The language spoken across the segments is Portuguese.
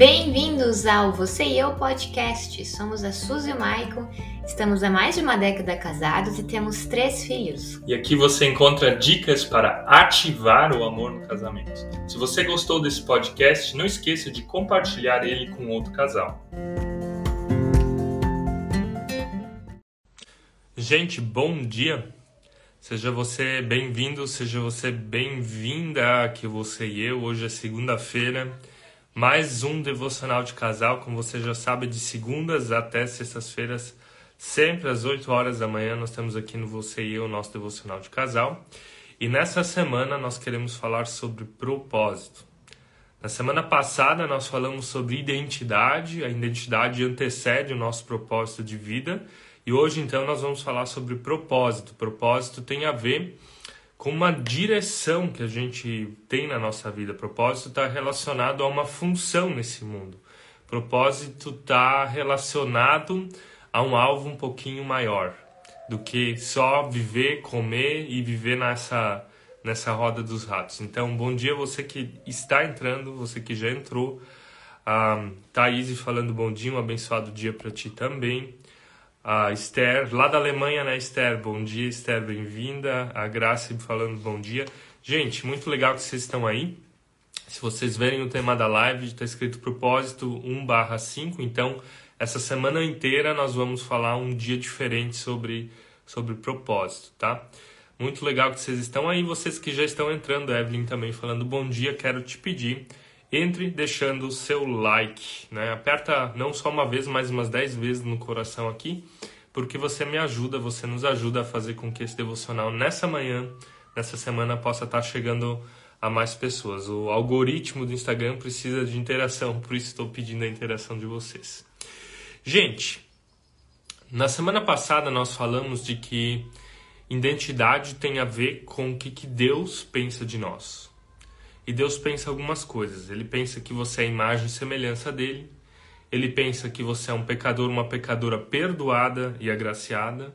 Bem-vindos ao Você e Eu Podcast. Somos a Suzy e o Maicon, estamos há mais de uma década casados e temos três filhos. E aqui você encontra dicas para ativar o amor no casamento. Se você gostou desse podcast, não esqueça de compartilhar ele com outro casal. Gente, bom dia! Seja você bem-vindo, seja você bem-vinda aqui você e eu. Hoje é segunda-feira mais um devocional de casal, como você já sabe, de segundas até sextas-feiras, sempre às 8 horas da manhã, nós temos aqui no Você e Eu, nosso devocional de casal. E nessa semana nós queremos falar sobre propósito. Na semana passada nós falamos sobre identidade, a identidade antecede o nosso propósito de vida, e hoje então nós vamos falar sobre propósito. Propósito tem a ver com uma direção que a gente tem na nossa vida. Propósito está relacionado a uma função nesse mundo. Propósito está relacionado a um alvo um pouquinho maior do que só viver, comer e viver nessa nessa roda dos ratos. Então, bom dia você que está entrando, você que já entrou. A Thaís falando bom dia, um abençoado dia para ti também a Esther, lá da Alemanha, né, Esther? Bom dia, Esther, bem-vinda. A Graça falando bom dia. Gente, muito legal que vocês estão aí. Se vocês verem o tema da live, está escrito propósito 1/5, então essa semana inteira nós vamos falar um dia diferente sobre sobre propósito, tá? Muito legal que vocês estão aí, vocês que já estão entrando, Evelyn também falando bom dia, quero te pedir entre deixando o seu like, né? Aperta não só uma vez, mas umas 10 vezes no coração aqui, porque você me ajuda, você nos ajuda a fazer com que esse devocional nessa manhã, nessa semana possa estar chegando a mais pessoas. O algoritmo do Instagram precisa de interação, por isso estou pedindo a interação de vocês. Gente, na semana passada nós falamos de que identidade tem a ver com o que, que Deus pensa de nós. E Deus pensa algumas coisas. Ele pensa que você é a imagem e semelhança dele. Ele pensa que você é um pecador, uma pecadora perdoada e agraciada.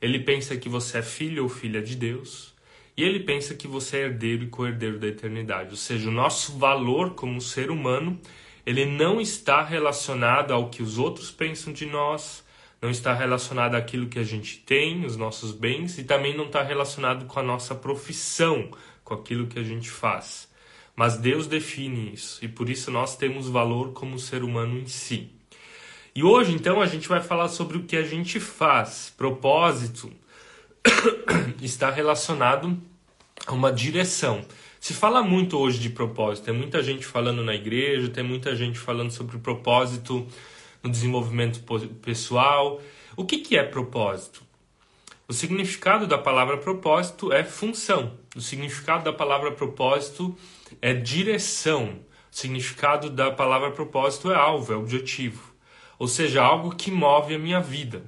Ele pensa que você é filho ou filha de Deus. E ele pensa que você é herdeiro e co-herdeiro da eternidade. Ou seja, o nosso valor como ser humano, ele não está relacionado ao que os outros pensam de nós, não está relacionado àquilo que a gente tem, os nossos bens, e também não está relacionado com a nossa profissão, com aquilo que a gente faz. Mas Deus define isso e por isso nós temos valor como ser humano em si. E hoje, então, a gente vai falar sobre o que a gente faz. Propósito está relacionado a uma direção. Se fala muito hoje de propósito, tem muita gente falando na igreja, tem muita gente falando sobre propósito no desenvolvimento pessoal. O que, que é propósito? O significado da palavra propósito é função. O significado da palavra propósito é direção. O significado da palavra propósito é alvo, é objetivo. Ou seja, algo que move a minha vida.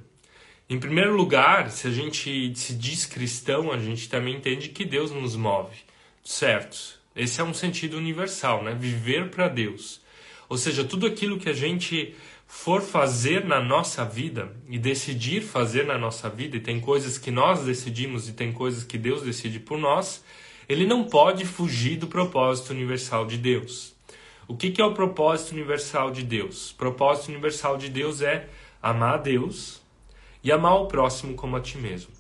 Em primeiro lugar, se a gente se diz cristão, a gente também entende que Deus nos move. Certo? Esse é um sentido universal, né? Viver para Deus. Ou seja, tudo aquilo que a gente for fazer na nossa vida e decidir fazer na nossa vida, e tem coisas que nós decidimos e tem coisas que Deus decide por nós, ele não pode fugir do propósito universal de Deus. O que, que é o propósito universal de Deus? O propósito universal de Deus é amar a Deus e amar o próximo como a ti mesmo.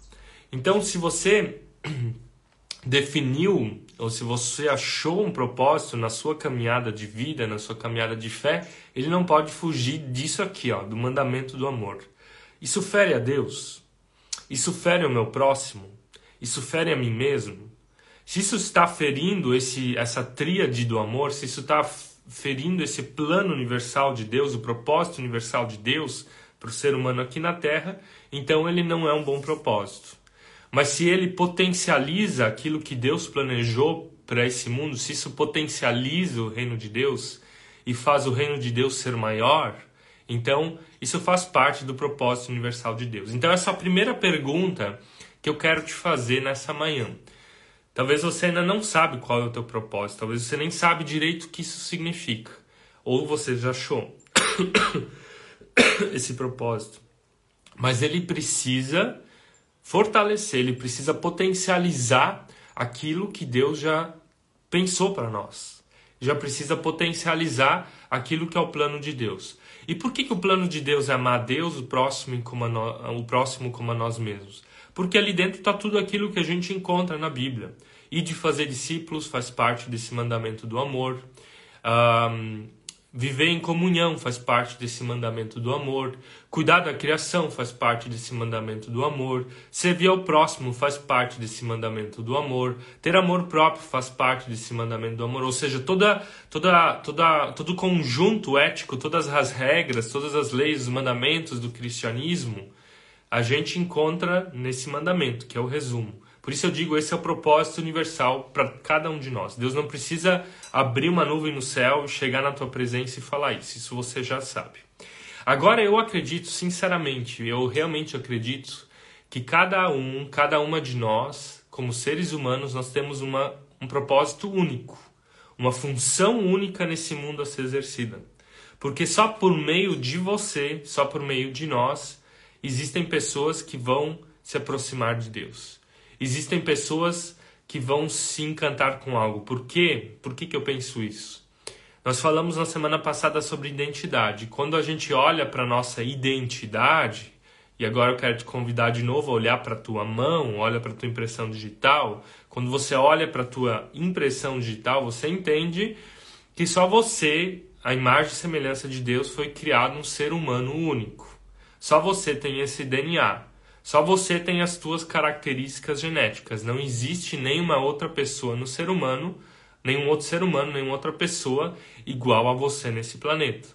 Então, se você definiu ou se você achou um propósito na sua caminhada de vida, na sua caminhada de fé, ele não pode fugir disso aqui, ó, do mandamento do amor. Isso fere a Deus? Isso fere o meu próximo? Isso fere a mim mesmo? Se isso está ferindo esse, essa tríade do amor, se isso está ferindo esse plano universal de Deus, o propósito universal de Deus para o ser humano aqui na Terra, então ele não é um bom propósito. Mas se ele potencializa aquilo que Deus planejou para esse mundo, se isso potencializa o reino de Deus e faz o reino de Deus ser maior, então isso faz parte do propósito universal de Deus. Então essa é a primeira pergunta que eu quero te fazer nessa manhã. Talvez você ainda não sabe qual é o teu propósito, talvez você nem sabe direito o que isso significa. Ou você já achou esse propósito. Mas ele precisa fortalecer, ele precisa potencializar aquilo que Deus já pensou para nós. já precisa potencializar aquilo que é o plano de Deus. E por que, que o plano de Deus é amar Deus, o próximo, como a no, o próximo como a nós mesmos? Porque ali dentro está tudo aquilo que a gente encontra na Bíblia. E de fazer discípulos faz parte desse mandamento do amor. Um, Viver em comunhão faz parte desse mandamento do amor. Cuidar da criação faz parte desse mandamento do amor. Servir ao próximo faz parte desse mandamento do amor. Ter amor próprio faz parte desse mandamento do amor. Ou seja, toda, toda, toda, todo o conjunto ético, todas as regras, todas as leis, os mandamentos do cristianismo, a gente encontra nesse mandamento, que é o resumo. Por isso eu digo, esse é o propósito universal para cada um de nós. Deus não precisa abrir uma nuvem no céu, chegar na tua presença e falar isso. Isso você já sabe. Agora eu acredito, sinceramente, eu realmente acredito que cada um, cada uma de nós, como seres humanos, nós temos uma, um propósito único, uma função única nesse mundo a ser exercida. Porque só por meio de você, só por meio de nós, existem pessoas que vão se aproximar de Deus existem pessoas que vão se encantar com algo. Por quê? Por que, que eu penso isso? Nós falamos na semana passada sobre identidade. Quando a gente olha para nossa identidade, e agora eu quero te convidar de novo a olhar para a tua mão, olha para a tua impressão digital. Quando você olha para a tua impressão digital, você entende que só você, a imagem e semelhança de Deus, foi criado um ser humano único. Só você tem esse DNA. Só você tem as suas características genéticas. Não existe nenhuma outra pessoa no ser humano, nenhum outro ser humano, nenhuma outra pessoa igual a você nesse planeta.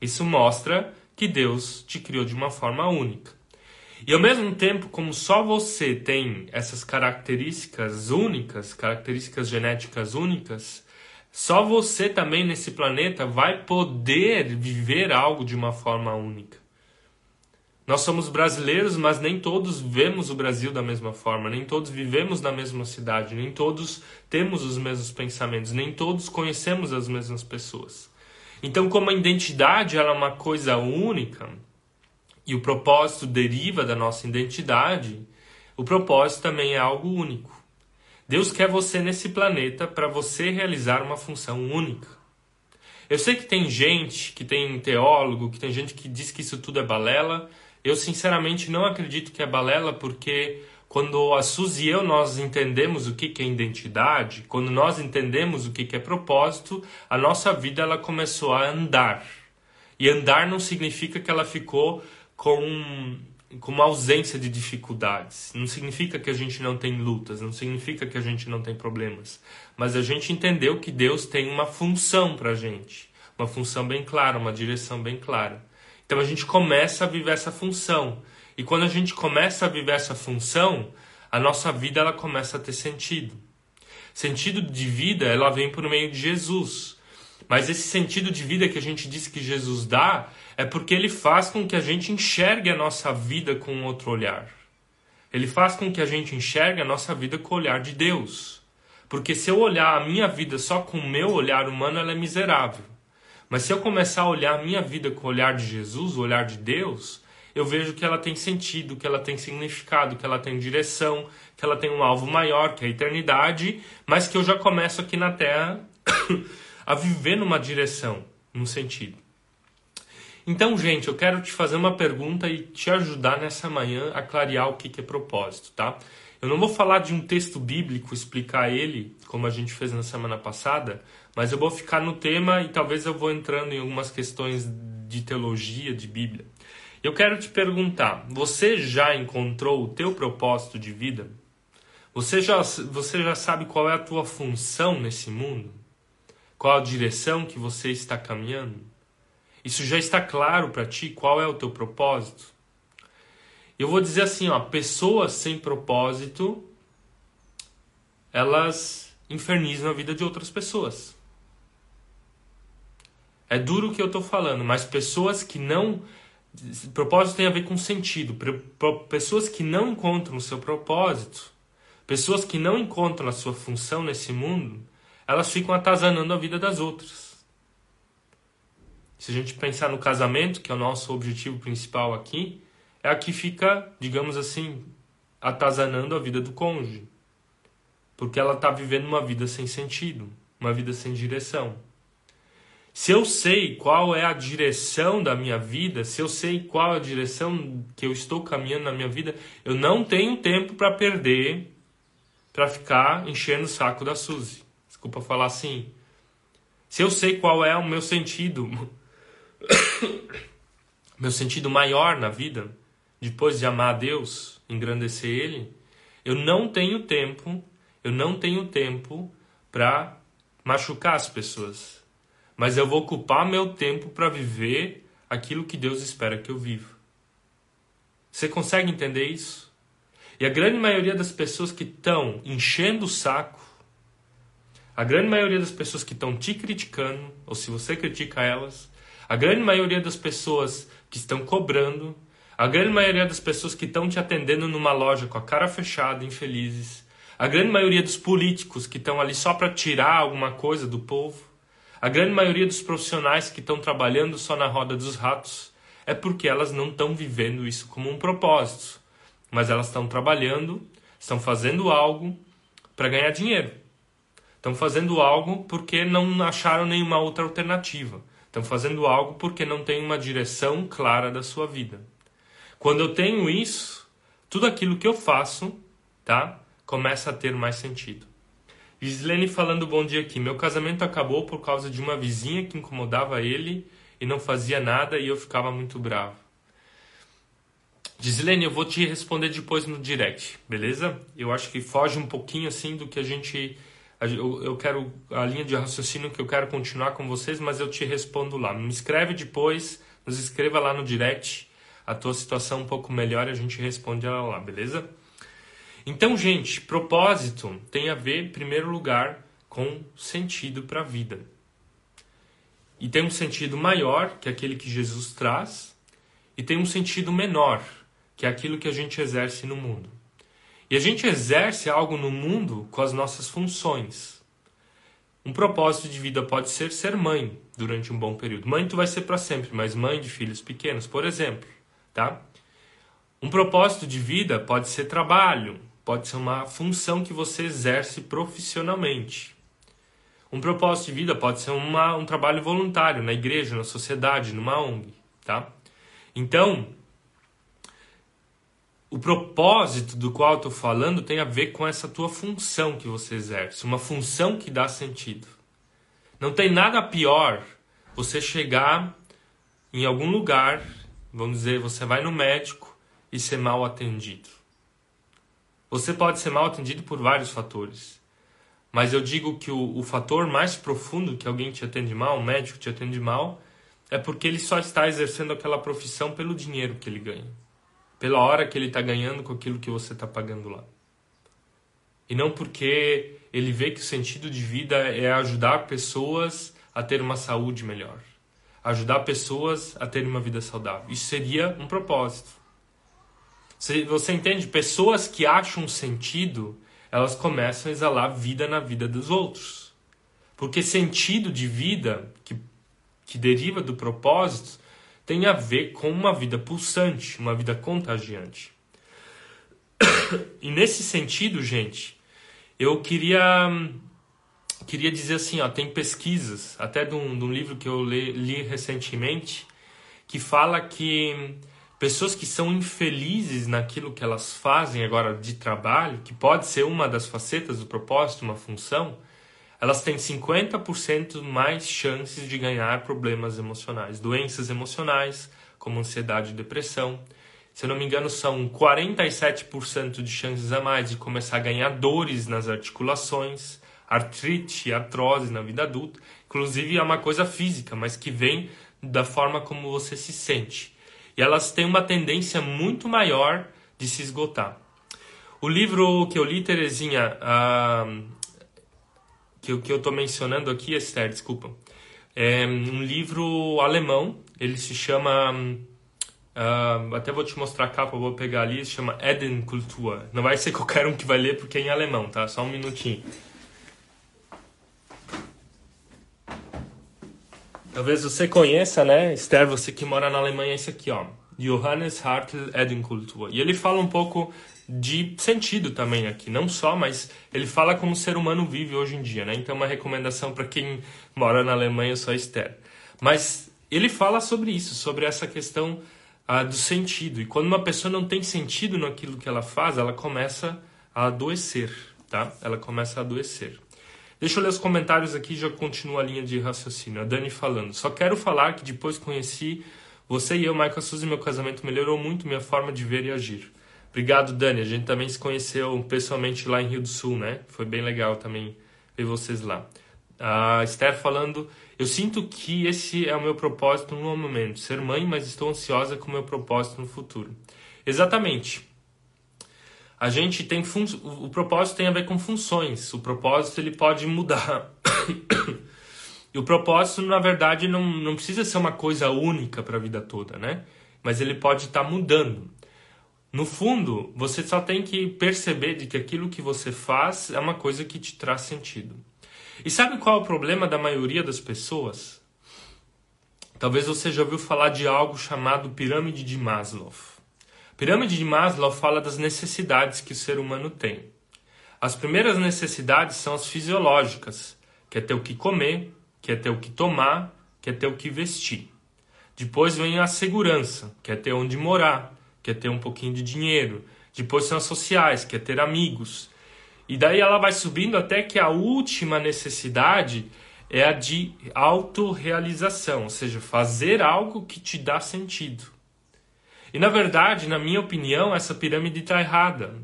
Isso mostra que Deus te criou de uma forma única. E ao mesmo tempo, como só você tem essas características únicas, características genéticas únicas, só você também nesse planeta vai poder viver algo de uma forma única. Nós somos brasileiros, mas nem todos vemos o Brasil da mesma forma, nem todos vivemos na mesma cidade, nem todos temos os mesmos pensamentos, nem todos conhecemos as mesmas pessoas. Então, como a identidade é uma coisa única e o propósito deriva da nossa identidade, o propósito também é algo único. Deus quer você nesse planeta para você realizar uma função única. Eu sei que tem gente, que tem teólogo, que tem gente que diz que isso tudo é balela, eu sinceramente não acredito que é balela, porque quando a Suzy e eu nós entendemos o que, que é identidade, quando nós entendemos o que, que é propósito, a nossa vida ela começou a andar. E andar não significa que ela ficou com, com uma ausência de dificuldades. Não significa que a gente não tem lutas, não significa que a gente não tem problemas. Mas a gente entendeu que Deus tem uma função para a gente. Uma função bem clara, uma direção bem clara. Então a gente começa a viver essa função. E quando a gente começa a viver essa função, a nossa vida ela começa a ter sentido. Sentido de vida, ela vem por meio de Jesus. Mas esse sentido de vida que a gente diz que Jesus dá é porque ele faz com que a gente enxergue a nossa vida com outro olhar. Ele faz com que a gente enxergue a nossa vida com o olhar de Deus. Porque se eu olhar a minha vida só com o meu olhar humano, ela é miserável. Mas se eu começar a olhar a minha vida com o olhar de Jesus, o olhar de Deus, eu vejo que ela tem sentido, que ela tem significado, que ela tem direção, que ela tem um alvo maior, que é a eternidade, mas que eu já começo aqui na Terra a viver numa direção, num sentido. Então, gente, eu quero te fazer uma pergunta e te ajudar nessa manhã a clarear o que é propósito, tá? Eu não vou falar de um texto bíblico, explicar ele, como a gente fez na semana passada, mas eu vou ficar no tema e talvez eu vou entrando em algumas questões de teologia, de Bíblia. Eu quero te perguntar: você já encontrou o teu propósito de vida? Você já, você já sabe qual é a tua função nesse mundo? Qual a direção que você está caminhando? Isso já está claro para ti? Qual é o teu propósito? Eu vou dizer assim, ó, pessoas sem propósito, elas infernizam a vida de outras pessoas. É duro o que eu estou falando, mas pessoas que não. Propósito tem a ver com sentido. Pessoas que não encontram o seu propósito, pessoas que não encontram a sua função nesse mundo, elas ficam atazanando a vida das outras. Se a gente pensar no casamento, que é o nosso objetivo principal aqui, é a que fica, digamos assim, atazanando a vida do cônjuge. Porque ela está vivendo uma vida sem sentido, uma vida sem direção. Se eu sei qual é a direção da minha vida, se eu sei qual é a direção que eu estou caminhando na minha vida, eu não tenho tempo para perder para ficar enchendo o saco da Suzy. Desculpa falar assim. Se eu sei qual é o meu sentido, meu sentido maior na vida, depois de amar a Deus, engrandecer Ele, eu não tenho tempo, eu não tenho tempo para machucar as pessoas. Mas eu vou ocupar meu tempo para viver aquilo que Deus espera que eu viva. Você consegue entender isso? E a grande maioria das pessoas que estão enchendo o saco, a grande maioria das pessoas que estão te criticando, ou se você critica elas, a grande maioria das pessoas que estão cobrando, a grande maioria das pessoas que estão te atendendo numa loja com a cara fechada, infelizes. A grande maioria dos políticos que estão ali só para tirar alguma coisa do povo. A grande maioria dos profissionais que estão trabalhando só na roda dos ratos. É porque elas não estão vivendo isso como um propósito. Mas elas estão trabalhando, estão fazendo algo para ganhar dinheiro. Estão fazendo algo porque não acharam nenhuma outra alternativa. Estão fazendo algo porque não tem uma direção clara da sua vida. Quando eu tenho isso, tudo aquilo que eu faço, tá? Começa a ter mais sentido. Gislene falando bom dia aqui. Meu casamento acabou por causa de uma vizinha que incomodava ele e não fazia nada e eu ficava muito bravo. Gislene, eu vou te responder depois no direct, beleza? Eu acho que foge um pouquinho assim do que a gente. Eu, quero a linha de raciocínio que eu quero continuar com vocês, mas eu te respondo lá. Me escreve depois, nos escreva lá no direct a tua situação um pouco melhor e a gente responde ela lá, beleza? Então, gente, propósito tem a ver, em primeiro lugar, com sentido para a vida. E tem um sentido maior, que é aquele que Jesus traz, e tem um sentido menor, que é aquilo que a gente exerce no mundo. E a gente exerce algo no mundo com as nossas funções. Um propósito de vida pode ser ser mãe durante um bom período. Mãe tu vai ser para sempre, mas mãe de filhos pequenos, por exemplo tá? Um propósito de vida pode ser trabalho, pode ser uma função que você exerce profissionalmente. Um propósito de vida pode ser uma, um trabalho voluntário na igreja, na sociedade, numa ONG, tá? Então, o propósito do qual eu estou falando tem a ver com essa tua função que você exerce, uma função que dá sentido. Não tem nada pior você chegar em algum lugar Vamos dizer, você vai no médico e ser mal atendido. Você pode ser mal atendido por vários fatores. Mas eu digo que o, o fator mais profundo que alguém te atende mal, um médico te atende mal, é porque ele só está exercendo aquela profissão pelo dinheiro que ele ganha. Pela hora que ele está ganhando com aquilo que você está pagando lá. E não porque ele vê que o sentido de vida é ajudar pessoas a ter uma saúde melhor ajudar pessoas a terem uma vida saudável. Isso seria um propósito. Você entende? Pessoas que acham sentido, elas começam a exalar vida na vida dos outros. Porque sentido de vida, que, que deriva do propósito, tem a ver com uma vida pulsante, uma vida contagiante. E nesse sentido, gente, eu queria queria dizer assim, ó, tem pesquisas, até de um, de um livro que eu li, li recentemente, que fala que pessoas que são infelizes naquilo que elas fazem agora de trabalho, que pode ser uma das facetas do propósito, uma função, elas têm 50% mais chances de ganhar problemas emocionais, doenças emocionais, como ansiedade e depressão. Se eu não me engano, são 47% de chances a mais de começar a ganhar dores nas articulações, artrite, artrose na vida adulta. Inclusive é uma coisa física, mas que vem da forma como você se sente. E elas têm uma tendência muito maior de se esgotar. O livro que eu li, Terezinha, que, que eu estou mencionando aqui, Esther, desculpa, é um livro alemão. Ele se chama. Uh, até vou te mostrar a capa, vou pegar ali. Se chama Eden Kultur. Não vai ser qualquer um que vai ler porque é em alemão, tá? Só um minutinho. Talvez você conheça, né, Esther, você que mora na Alemanha, esse aqui, ó. Johannes Hartl Edenkultur. E ele fala um pouco de sentido também aqui, não só, mas ele fala como o ser humano vive hoje em dia, né? Então, uma recomendação para quem mora na Alemanha, só Esther. Mas ele fala sobre isso, sobre essa questão ah, do sentido. E quando uma pessoa não tem sentido naquilo que ela faz, ela começa a adoecer, tá? Ela começa a adoecer. Deixa eu ler os comentários aqui e já continua a linha de raciocínio. A Dani falando. Só quero falar que depois conheci você e eu, Michael Suzy, meu casamento melhorou muito minha forma de ver e agir. Obrigado, Dani. A gente também se conheceu pessoalmente lá em Rio do Sul, né? Foi bem legal também ver vocês lá. A Esther falando, eu sinto que esse é o meu propósito no momento, ser mãe, mas estou ansiosa com o meu propósito no futuro. Exatamente. A gente tem fun... o propósito tem a ver com funções. O propósito ele pode mudar. e o propósito, na verdade, não, não precisa ser uma coisa única para a vida toda, né? Mas ele pode estar tá mudando. No fundo, você só tem que perceber de que aquilo que você faz é uma coisa que te traz sentido. E sabe qual é o problema da maioria das pessoas? Talvez você já ouviu falar de algo chamado pirâmide de Maslow. Pirâmide de Maslow fala das necessidades que o ser humano tem. As primeiras necessidades são as fisiológicas, que é ter o que comer, que é ter o que tomar, que é ter o que vestir. Depois vem a segurança, que é ter onde morar, que é ter um pouquinho de dinheiro. Depois são as sociais, que é ter amigos. E daí ela vai subindo até que a última necessidade é a de autorrealização, ou seja, fazer algo que te dá sentido. E na verdade, na minha opinião, essa pirâmide está errada.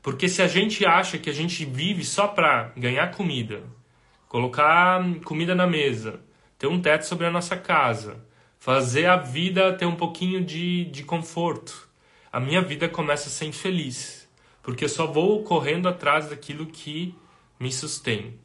Porque se a gente acha que a gente vive só para ganhar comida, colocar comida na mesa, ter um teto sobre a nossa casa, fazer a vida ter um pouquinho de, de conforto, a minha vida começa a ser infeliz, porque eu só vou correndo atrás daquilo que me sustém.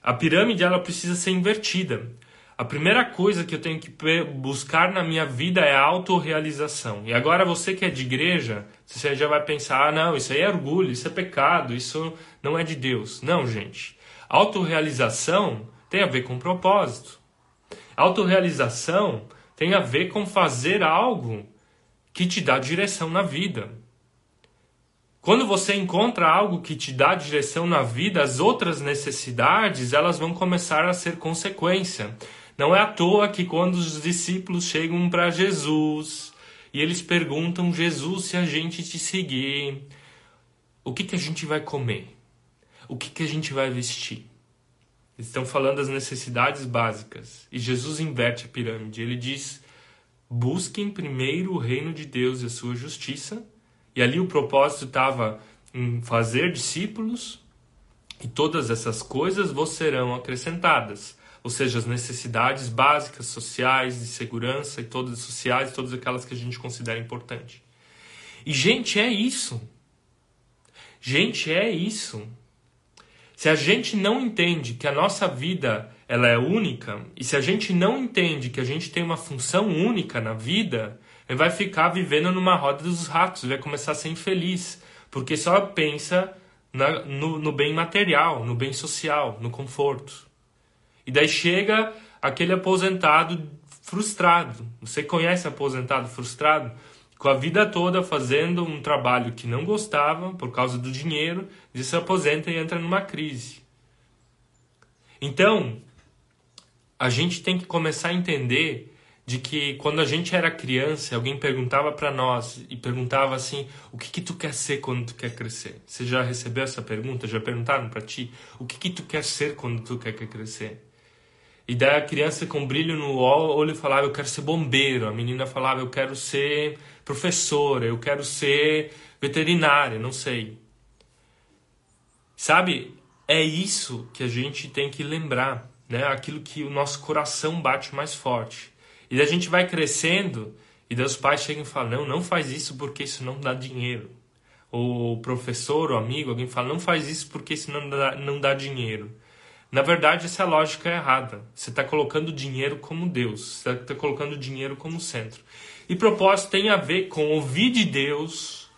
A pirâmide ela precisa ser invertida. A primeira coisa que eu tenho que buscar na minha vida é a autorrealização. E agora você que é de igreja, você já vai pensar: ah, não, isso aí é orgulho, isso é pecado, isso não é de Deus. Não, gente. Autorrealização tem a ver com propósito. Autorrealização tem a ver com fazer algo que te dá direção na vida. Quando você encontra algo que te dá direção na vida, as outras necessidades, elas vão começar a ser consequência. Não é à toa que quando os discípulos chegam para Jesus e eles perguntam Jesus se a gente te seguir, o que que a gente vai comer? O que que a gente vai vestir? Eles estão falando das necessidades básicas. E Jesus inverte a pirâmide. Ele diz: busquem primeiro o reino de Deus e a sua justiça. E ali o propósito estava em fazer discípulos, e todas essas coisas vos serão acrescentadas. Ou seja, as necessidades básicas, sociais, de segurança e todas sociais, todas aquelas que a gente considera importante. E gente, é isso. Gente, é isso. Se a gente não entende que a nossa vida ela é única, e se a gente não entende que a gente tem uma função única na vida, vai ficar vivendo numa roda dos ratos, vai começar a ser infeliz, porque só pensa na, no, no bem material, no bem social, no conforto. E daí chega aquele aposentado frustrado. Você conhece aposentado frustrado? Com a vida toda fazendo um trabalho que não gostava por causa do dinheiro, e se aposenta e entra numa crise. Então, a gente tem que começar a entender de que quando a gente era criança, alguém perguntava para nós e perguntava assim: "O que que tu quer ser quando tu quer crescer?". Você já recebeu essa pergunta? Já perguntaram para ti: "O que que tu quer ser quando tu quer crescer?". E daí a criança com brilho no olho falava: "Eu quero ser bombeiro". A menina falava: "Eu quero ser professora, eu quero ser veterinária, não sei". Sabe? É isso que a gente tem que lembrar né, aquilo que o nosso coração bate mais forte. E a gente vai crescendo e os pais chegam e falam: não, não faz isso porque isso não dá dinheiro. Ou o professor ou amigo, alguém fala: não faz isso porque isso não dá, não dá dinheiro. Na verdade, essa lógica é errada. Você está colocando dinheiro como Deus, você está colocando dinheiro como centro. E propósito tem a ver com ouvir de Deus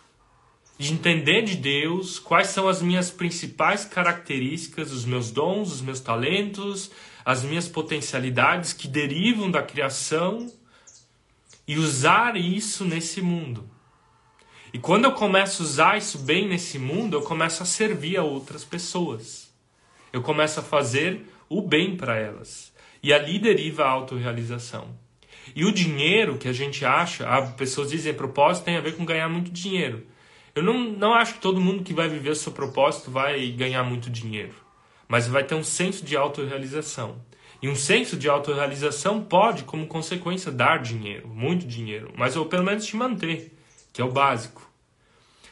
de entender de Deus quais são as minhas principais características, os meus dons, os meus talentos, as minhas potencialidades que derivam da criação e usar isso nesse mundo. E quando eu começo a usar isso bem nesse mundo, eu começo a servir a outras pessoas. Eu começo a fazer o bem para elas. E ali deriva a autorrealização. E o dinheiro que a gente acha, as pessoas dizem propósito tem a ver com ganhar muito dinheiro. Eu não, não acho que todo mundo que vai viver o seu propósito vai ganhar muito dinheiro, mas vai ter um senso de autorrealização. E um senso de autorrealização pode, como consequência, dar dinheiro, muito dinheiro, mas ou pelo menos te manter, que é o básico.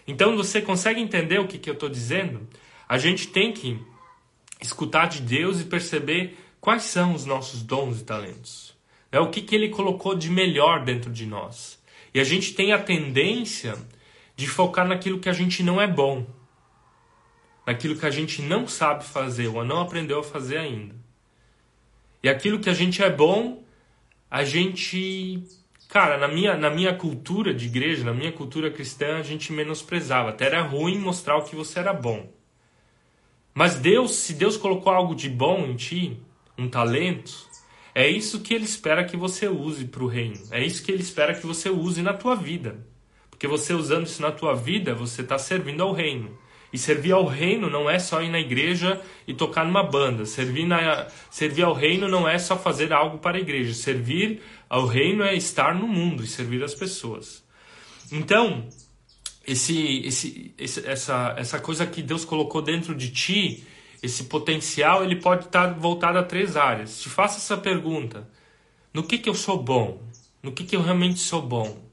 Então você consegue entender o que, que eu estou dizendo? A gente tem que escutar de Deus e perceber quais são os nossos dons e talentos. É o que, que Ele colocou de melhor dentro de nós. E a gente tem a tendência de focar naquilo que a gente não é bom, naquilo que a gente não sabe fazer ou não aprendeu a fazer ainda. E aquilo que a gente é bom, a gente, cara, na minha, na minha cultura de igreja, na minha cultura cristã, a gente menosprezava. Até era ruim mostrar o que você era bom. Mas Deus, se Deus colocou algo de bom em ti, um talento, é isso que Ele espera que você use para o reino. É isso que Ele espera que você use na tua vida. Porque você usando isso na tua vida, você está servindo ao reino. E servir ao reino não é só ir na igreja e tocar numa banda. Servir, na, servir ao reino não é só fazer algo para a igreja. Servir ao reino é estar no mundo e servir as pessoas. Então, esse, esse, esse, essa, essa coisa que Deus colocou dentro de ti, esse potencial, ele pode estar voltado a três áreas. Te faça essa pergunta: no que, que eu sou bom? No que, que eu realmente sou bom?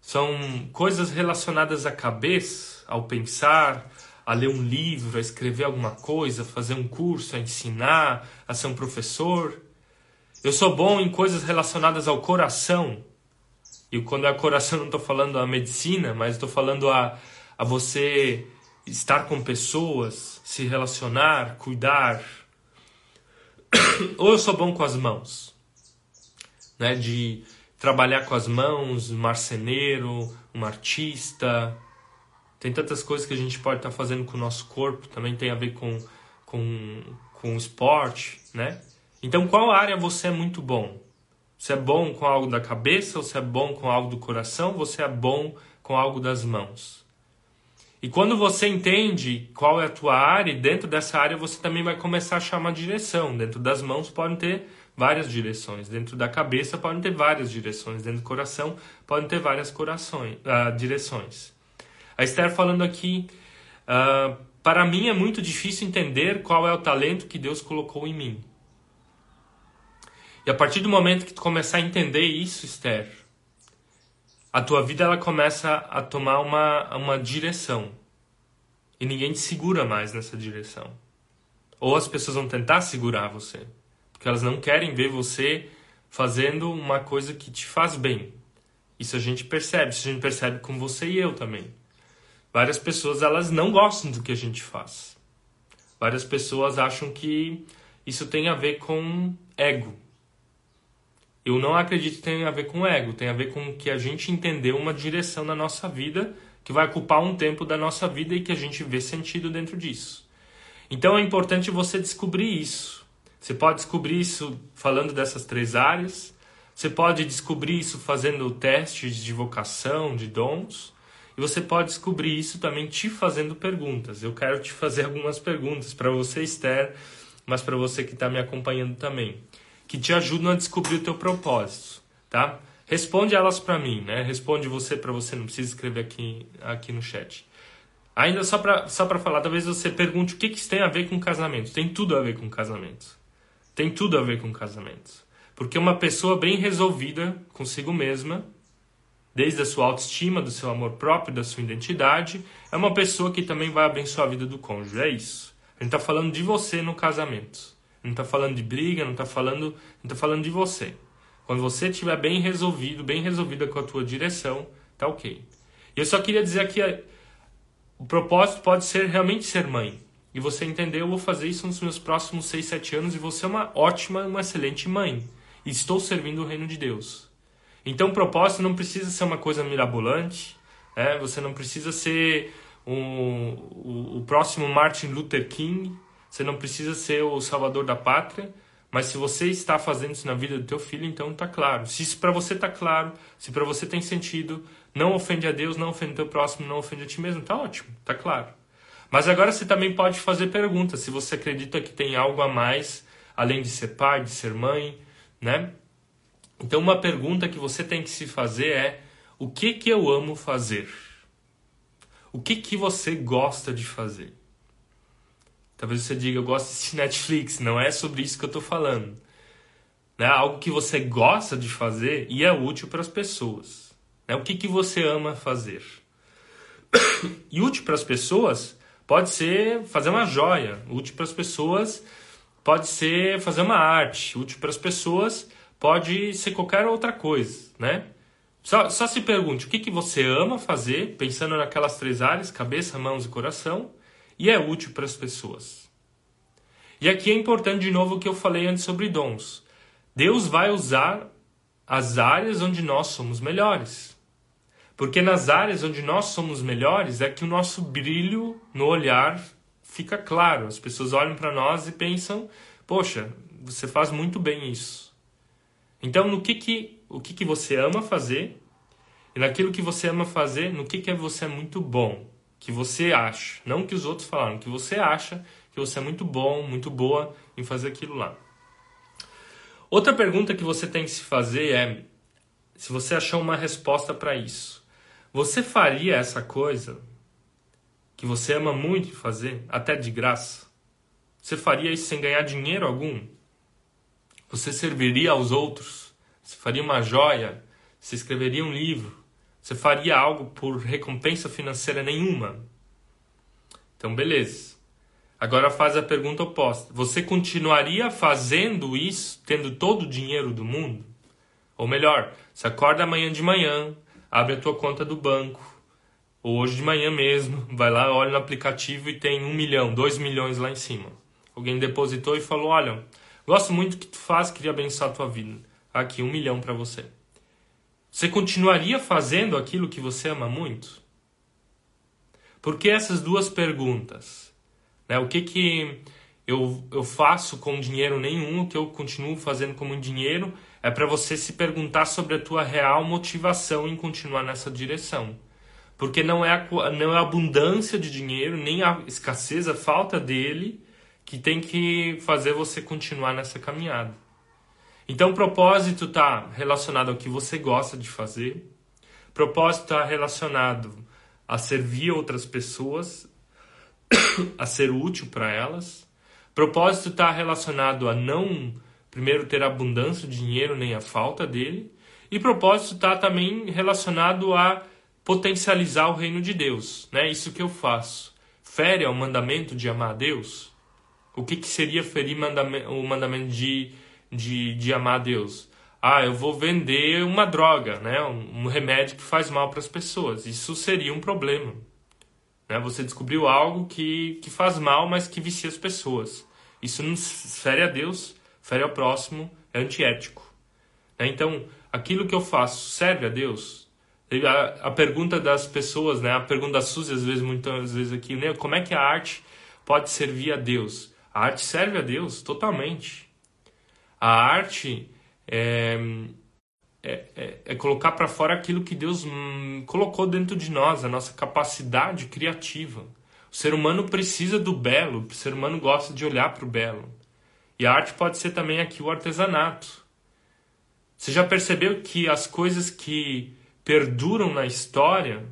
São coisas relacionadas à cabeça, ao pensar, a ler um livro, a escrever alguma coisa, fazer um curso, a ensinar, a ser um professor. Eu sou bom em coisas relacionadas ao coração. E quando é coração, não estou falando a medicina, mas estou falando a, a você estar com pessoas, se relacionar, cuidar. Ou eu sou bom com as mãos, né? De trabalhar com as mãos, um marceneiro, um artista. Tem tantas coisas que a gente pode estar tá fazendo com o nosso corpo, também tem a ver com, com, com esporte, né? Então, qual área você é muito bom? Você é bom com algo da cabeça, você é bom com algo do coração, você é bom com algo das mãos. E quando você entende qual é a tua área, dentro dessa área você também vai começar a achar uma direção. Dentro das mãos podem ter várias direções. Dentro da cabeça podem ter várias direções. Dentro do coração podem ter várias corações, uh, direções. A Esther falando aqui, uh, para mim é muito difícil entender qual é o talento que Deus colocou em mim. E a partir do momento que tu começar a entender isso, Esther, a tua vida ela começa a tomar uma, uma direção. E ninguém te segura mais nessa direção. Ou as pessoas vão tentar segurar você. Porque elas não querem ver você fazendo uma coisa que te faz bem. Isso a gente percebe, isso a gente percebe com você e eu também. Várias pessoas elas não gostam do que a gente faz. Várias pessoas acham que isso tem a ver com ego. Eu não acredito que tenha a ver com ego, tem a ver com que a gente entendeu uma direção na nossa vida que vai ocupar um tempo da nossa vida e que a gente vê sentido dentro disso. Então é importante você descobrir isso. Você pode descobrir isso falando dessas três áreas. Você pode descobrir isso fazendo testes de vocação, de dons. E você pode descobrir isso também te fazendo perguntas. Eu quero te fazer algumas perguntas para você, Esther, mas para você que está me acompanhando também, que te ajudam a descobrir o teu propósito, tá? Responde elas para mim, né? Responde você para você, não precisa escrever aqui, aqui no chat. Ainda só para só falar, talvez você pergunte o que, que isso tem a ver com casamento. Tem tudo a ver com casamento. Tem tudo a ver com casamento. Porque uma pessoa bem resolvida consigo mesma, desde a sua autoestima, do seu amor próprio, da sua identidade, é uma pessoa que também vai abençoar a vida do cônjuge. É isso. A gente está falando de você no casamento. Não está falando de briga, não está falando, não tá falando de você. Quando você estiver bem resolvido, bem resolvida com a tua direção, tá ok. Eu só queria dizer que o propósito pode ser realmente ser mãe e você entender, eu vou fazer isso nos meus próximos 6, 7 anos e você é uma ótima, uma excelente mãe. E estou servindo o reino de Deus. Então o propósito não precisa ser uma coisa mirabolante, né? você não precisa ser um, o, o próximo Martin Luther King, você não precisa ser o salvador da pátria, mas se você está fazendo isso na vida do teu filho, então está claro. Se isso para você está claro, se para você tem sentido, não ofende a Deus, não ofende o teu próximo, não ofende a ti mesmo, tá ótimo, tá claro. Mas agora você também pode fazer perguntas, se você acredita que tem algo a mais, além de ser pai, de ser mãe, né? Então uma pergunta que você tem que se fazer é: o que que eu amo fazer? O que que você gosta de fazer? Talvez você diga, eu gosto de assistir Netflix. Não é sobre isso que eu estou falando. Né? Algo que você gosta de fazer e é útil para as pessoas. Né? O que, que você ama fazer? E útil para as pessoas pode ser fazer uma joia. Útil para as pessoas pode ser fazer uma arte. Útil para as pessoas pode ser qualquer outra coisa, né? Só, só se pergunte o que, que você ama fazer, pensando naquelas três áreas, cabeça, mãos e coração, e é útil para as pessoas. E aqui é importante de novo o que eu falei antes sobre dons. Deus vai usar as áreas onde nós somos melhores. Porque nas áreas onde nós somos melhores é que o nosso brilho no olhar fica claro. As pessoas olham para nós e pensam: "Poxa, você faz muito bem isso". Então, no que que o que que você ama fazer? E naquilo que você ama fazer, no que que você é muito bom? Que você acha, não que os outros falaram, que você acha que você é muito bom, muito boa em fazer aquilo lá. Outra pergunta que você tem que se fazer é: se você achar uma resposta para isso, você faria essa coisa que você ama muito fazer, até de graça? Você faria isso sem ganhar dinheiro algum? Você serviria aos outros? Você faria uma joia? Você escreveria um livro? Você faria algo por recompensa financeira nenhuma? Então, beleza. Agora faz a pergunta oposta. Você continuaria fazendo isso, tendo todo o dinheiro do mundo? Ou melhor, você acorda amanhã de manhã, abre a tua conta do banco, ou hoje de manhã mesmo, vai lá, olha no aplicativo e tem um milhão, dois milhões lá em cima. Alguém depositou e falou: Olha, gosto muito do que tu faz, queria abençoar a tua vida. Aqui, um milhão para você. Você continuaria fazendo aquilo que você ama muito? Por que essas duas perguntas? Né? O que, que eu, eu faço com dinheiro nenhum, o que eu continuo fazendo com dinheiro, é para você se perguntar sobre a tua real motivação em continuar nessa direção. Porque não é, a, não é a abundância de dinheiro, nem a escassez, a falta dele, que tem que fazer você continuar nessa caminhada. Então, propósito está relacionado ao que você gosta de fazer. Propósito está relacionado a servir outras pessoas, a ser útil para elas. Propósito está relacionado a não, primeiro, ter abundância de dinheiro nem a falta dele. E propósito está também relacionado a potencializar o reino de Deus. Né? Isso que eu faço. Fere ao mandamento de amar a Deus? O que, que seria ferir o mandamento de de, de amar a Deus. Ah, eu vou vender uma droga, né? um, remédio que faz mal para as pessoas. Isso seria um problema. Né? Você descobriu algo que, que faz mal, mas que vicia as pessoas. Isso não fere a Deus, fere ao próximo, é antiético. Né? Então, aquilo que eu faço serve a Deus? A, a, pergunta das pessoas, né? a pergunta da Suzy, às vezes, muitas vezes aqui, né? como é que a arte pode servir a Deus? A arte serve a Deus totalmente. A arte é, é, é, é colocar para fora aquilo que Deus hum, colocou dentro de nós, a nossa capacidade criativa. O ser humano precisa do belo, o ser humano gosta de olhar para o belo. E a arte pode ser também aqui o artesanato. Você já percebeu que as coisas que perduram na história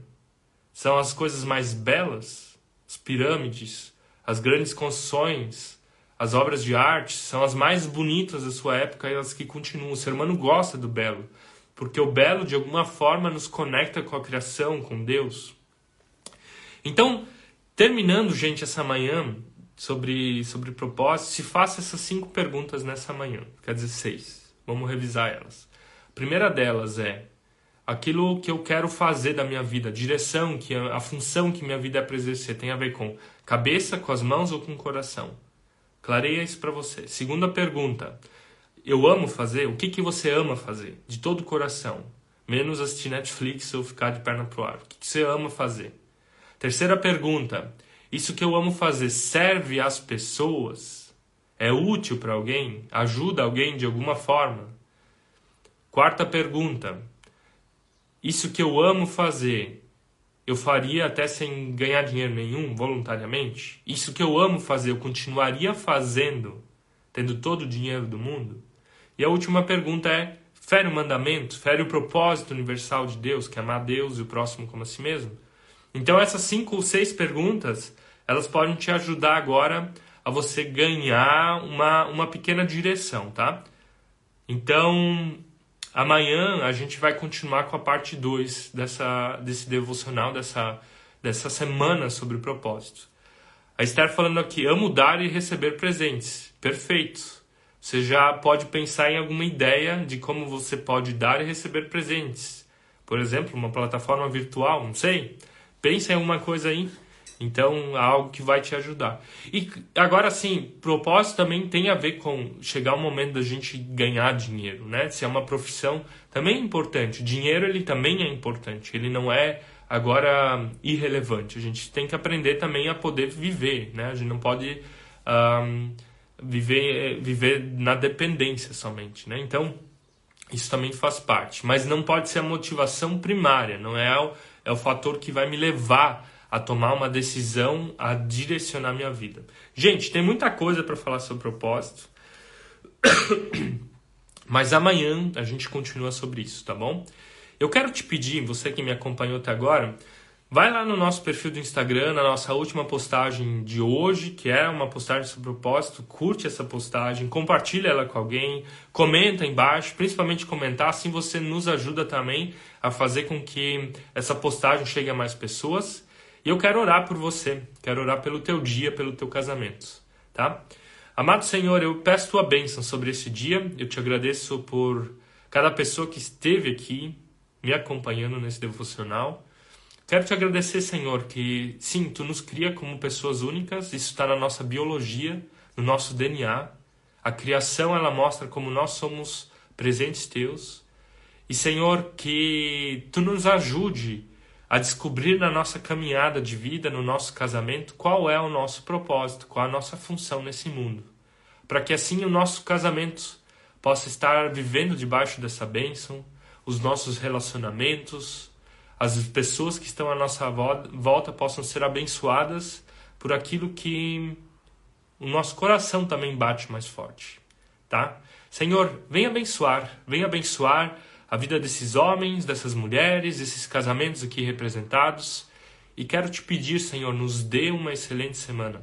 são as coisas mais belas? As pirâmides, as grandes construções, as obras de arte são as mais bonitas da sua época e as que continuam. O ser humano gosta do belo, porque o belo de alguma forma nos conecta com a criação, com Deus. Então, terminando, gente, essa manhã sobre sobre propósito, se faça essas cinco perguntas nessa manhã, quer dizer, seis. Vamos revisar elas. A primeira delas é aquilo que eu quero fazer da minha vida, a direção, que a função que minha vida é para exercer, tem a ver com cabeça, com as mãos ou com o coração. Clareia isso para você. Segunda pergunta. Eu amo fazer? O que, que você ama fazer? De todo o coração. Menos assistir Netflix ou ficar de perna pro ar. O que, que você ama fazer? Terceira pergunta. Isso que eu amo fazer serve às pessoas? É útil para alguém? Ajuda alguém de alguma forma? Quarta pergunta: Isso que eu amo fazer, eu faria até sem ganhar dinheiro nenhum, voluntariamente? Isso que eu amo fazer, eu continuaria fazendo, tendo todo o dinheiro do mundo? E a última pergunta é: fere o mandamento, fere o propósito universal de Deus, que é amar Deus e o próximo como a si mesmo? Então, essas cinco ou seis perguntas, elas podem te ajudar agora a você ganhar uma, uma pequena direção, tá? Então, Amanhã a gente vai continuar com a parte 2 dessa, desse devocional, dessa, dessa semana sobre propósito. A Esther falando aqui, amo dar e receber presentes. Perfeito. Você já pode pensar em alguma ideia de como você pode dar e receber presentes. Por exemplo, uma plataforma virtual, não sei. Pensa em alguma coisa aí. Então, algo que vai te ajudar. E agora sim, propósito também tem a ver com chegar o momento da gente ganhar dinheiro, né? Se é uma profissão, também é importante. Dinheiro ele também é importante. Ele não é agora irrelevante. A gente tem que aprender também a poder viver, né? A gente não pode um, viver viver na dependência somente, né? Então, isso também faz parte, mas não pode ser a motivação primária, não é o, é o fator que vai me levar a tomar uma decisão, a direcionar minha vida. Gente, tem muita coisa para falar sobre propósito. Mas amanhã a gente continua sobre isso, tá bom? Eu quero te pedir, você que me acompanhou até agora, vai lá no nosso perfil do Instagram, na nossa última postagem de hoje, que é uma postagem sobre propósito, curte essa postagem, compartilha ela com alguém, comenta embaixo, principalmente comentar, assim você nos ajuda também a fazer com que essa postagem chegue a mais pessoas. E eu quero orar por você, quero orar pelo teu dia, pelo teu casamento, tá? Amado Senhor, eu peço tua bênção sobre esse dia, eu te agradeço por cada pessoa que esteve aqui me acompanhando nesse devocional. Quero te agradecer, Senhor, que sim, tu nos cria como pessoas únicas, isso está na nossa biologia, no nosso DNA. A criação ela mostra como nós somos presentes teus. E Senhor, que tu nos ajude a descobrir na nossa caminhada de vida, no nosso casamento, qual é o nosso propósito, qual a nossa função nesse mundo. Para que assim o nosso casamento possa estar vivendo debaixo dessa bênção, os nossos relacionamentos, as pessoas que estão à nossa volta possam ser abençoadas por aquilo que o nosso coração também bate mais forte, tá? Senhor, vem abençoar, vem abençoar a vida desses homens, dessas mulheres, desses casamentos aqui representados. E quero te pedir, Senhor, nos dê uma excelente semana.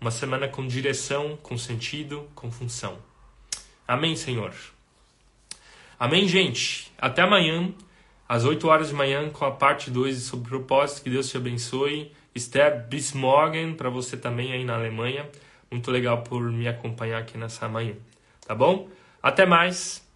Uma semana com direção, com sentido, com função. Amém, Senhor. Amém, gente. Até amanhã, às 8 horas de manhã, com a parte 2 sobre propósito. Que Deus te abençoe. Esther Bismorgen, para você também aí na Alemanha. Muito legal por me acompanhar aqui nessa manhã. Tá bom? Até mais.